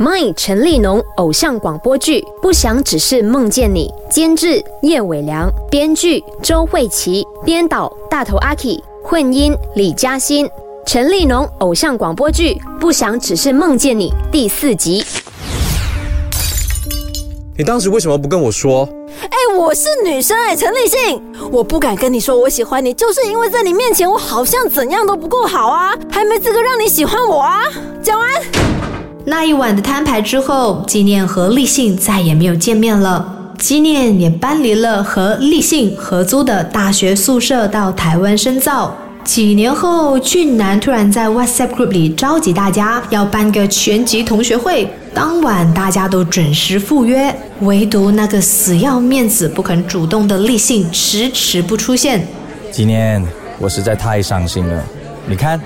My 陈立农偶像广播剧《不想只是梦见你》，监制叶伟良，编剧周慧琪，编导大头阿 K，混音李嘉欣。陈立农偶像广播剧《不想只是梦见你》第四集。你当时为什么不跟我说？哎，我是女生哎，陈立信，我不敢跟你说我喜欢你，就是因为在你面前我好像怎样都不够好啊，还没资格让你喜欢我啊。讲完。那一晚的摊牌之后，纪念和立信再也没有见面了。纪念也搬离了和立信合租的大学宿舍，到台湾深造。几年后，俊男突然在 WhatsApp group 里召集大家要办个全级同学会。当晚大家都准时赴约，唯独那个死要面子不肯主动的立信迟迟不出现。纪念，我实在太伤心了。你看。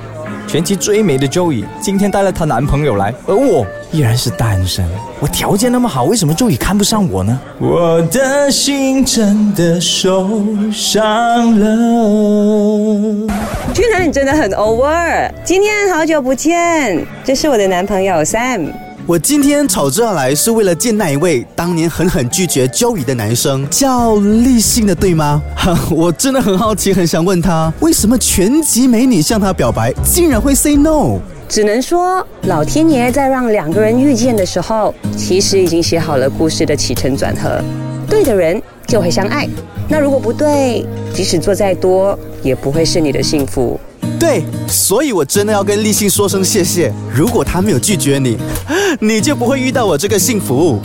全集最美的 Joey 今天带了她男朋友来，而我依然是单身。我条件那么好，为什么 Joey 看不上我呢？我的心真的受伤了。俊男，你真的很 over。今天好久不见，这是我的男朋友 Sam。我今天吵着来是为了见那一位当年狠狠拒绝 Joey 的男生，叫立信的，对吗？哈，我真的很好奇，很想问他，为什么全集美女向他表白，竟然会 say no？只能说，老天爷在让两个人遇见的时候，其实已经写好了故事的起承转合。对的人就会相爱，那如果不对，即使做再多，也不会是你的幸福。对，所以我真的要跟立信说声谢谢。如果他没有拒绝你，你就不会遇到我这个幸福。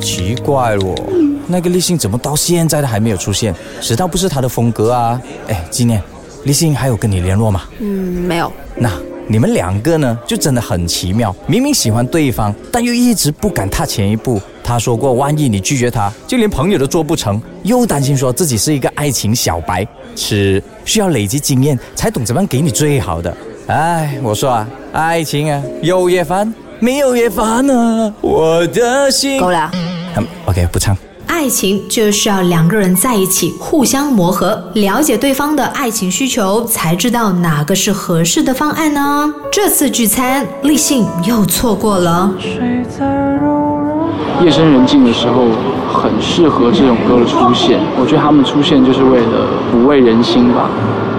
奇怪了，那个立信怎么到现在都还没有出现？知道不是他的风格啊？哎，纪念，立信还有跟你联络吗？嗯，没有。那你们两个呢？就真的很奇妙，明明喜欢对方，但又一直不敢踏前一步。他说过，万一你拒绝他，就连朋友都做不成，又担心说自己是一个爱情小白，是需要累积经验才懂怎么样给你最好的。哎，我说啊，爱情啊，有也烦，没有也烦啊。我的心够了。嗯，OK，不唱。爱情就需要两个人在一起，互相磨合，了解对方的爱情需求，才知道哪个是合适的方案呢？这次聚餐，立信又错过了。夜深人静的时候，很适合这种歌的出现。我觉得他们出现就是为了抚慰人心吧。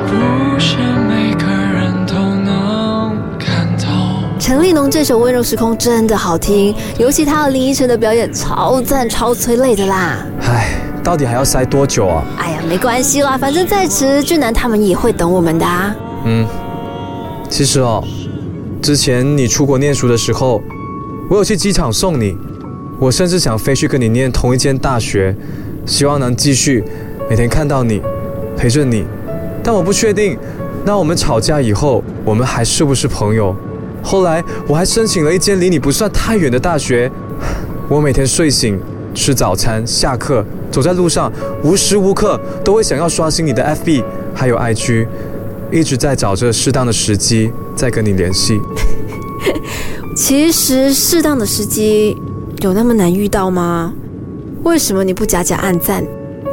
不是每个人都能看到陈立农这首《温柔时空》真的好听，尤其他和林依晨的表演超赞、超催泪的啦。唉，到底还要塞多久啊？哎呀，没关系啦，反正再迟，俊男他们也会等我们的。啊嗯，其实哦，之前你出国念书的时候，我有去机场送你。我甚至想飞去跟你念同一间大学，希望能继续每天看到你，陪着你。但我不确定，那我们吵架以后，我们还是不是朋友？后来我还申请了一间离你不算太远的大学。我每天睡醒、吃早餐、下课、走在路上，无时无刻都会想要刷新你的 FB，还有 IG，一直在找着适当的时机再跟你联系。其实适当的时机。有那么难遇到吗？为什么你不假假按赞，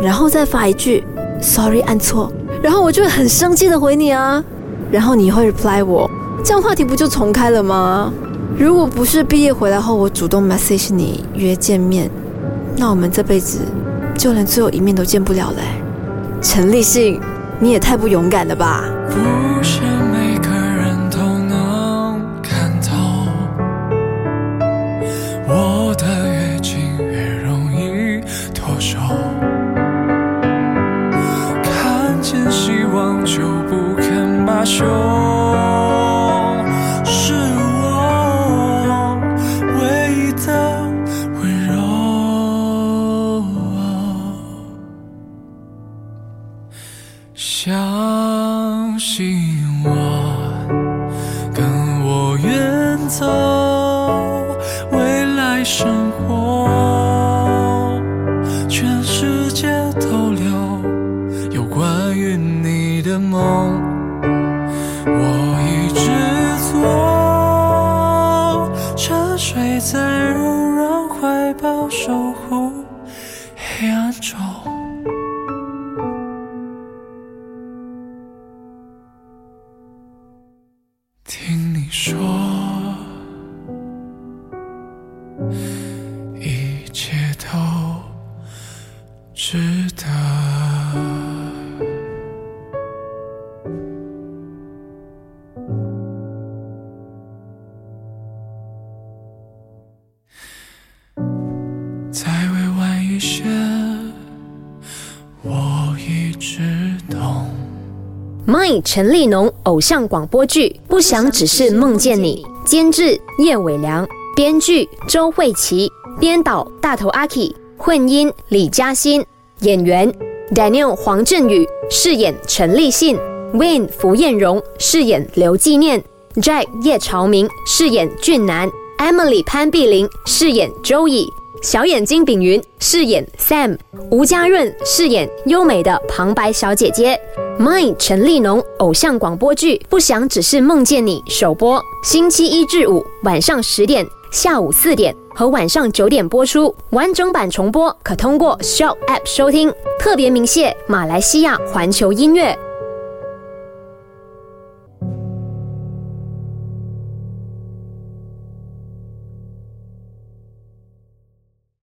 然后再发一句 “sorry 按错”，然后我就会很生气的回你啊，然后你会 reply 我，这样话题不就重开了吗？如果不是毕业回来后我主动 message 你约见面，那我们这辈子就连最后一面都见不了嘞。陈立信，你也太不勇敢了吧！就不肯罢休是我唯一的温柔相信我跟我远走未来生活我一直做，沉睡在柔软怀抱，守护黑暗中。听你说。My 陈立农偶像广播剧《不想只是梦见你》，监制叶伟良，编剧周慧琪，编导大头阿 K，混音李嘉欣，演员 Daniel 黄振宇饰演陈立信，Wayne 福彦荣饰演刘纪念，Jack 叶朝明饰演俊男，Emily 潘碧玲饰演 Joey。小眼睛炳云饰演 Sam，吴家润饰演优美的旁白小姐姐。My 陈立农偶像广播剧《不想只是梦见你》首播，星期一至五晚上十点、下午四点和晚上九点播出。完整版重播可通过 s h o p App 收听。特别鸣谢马来西亚环球音乐。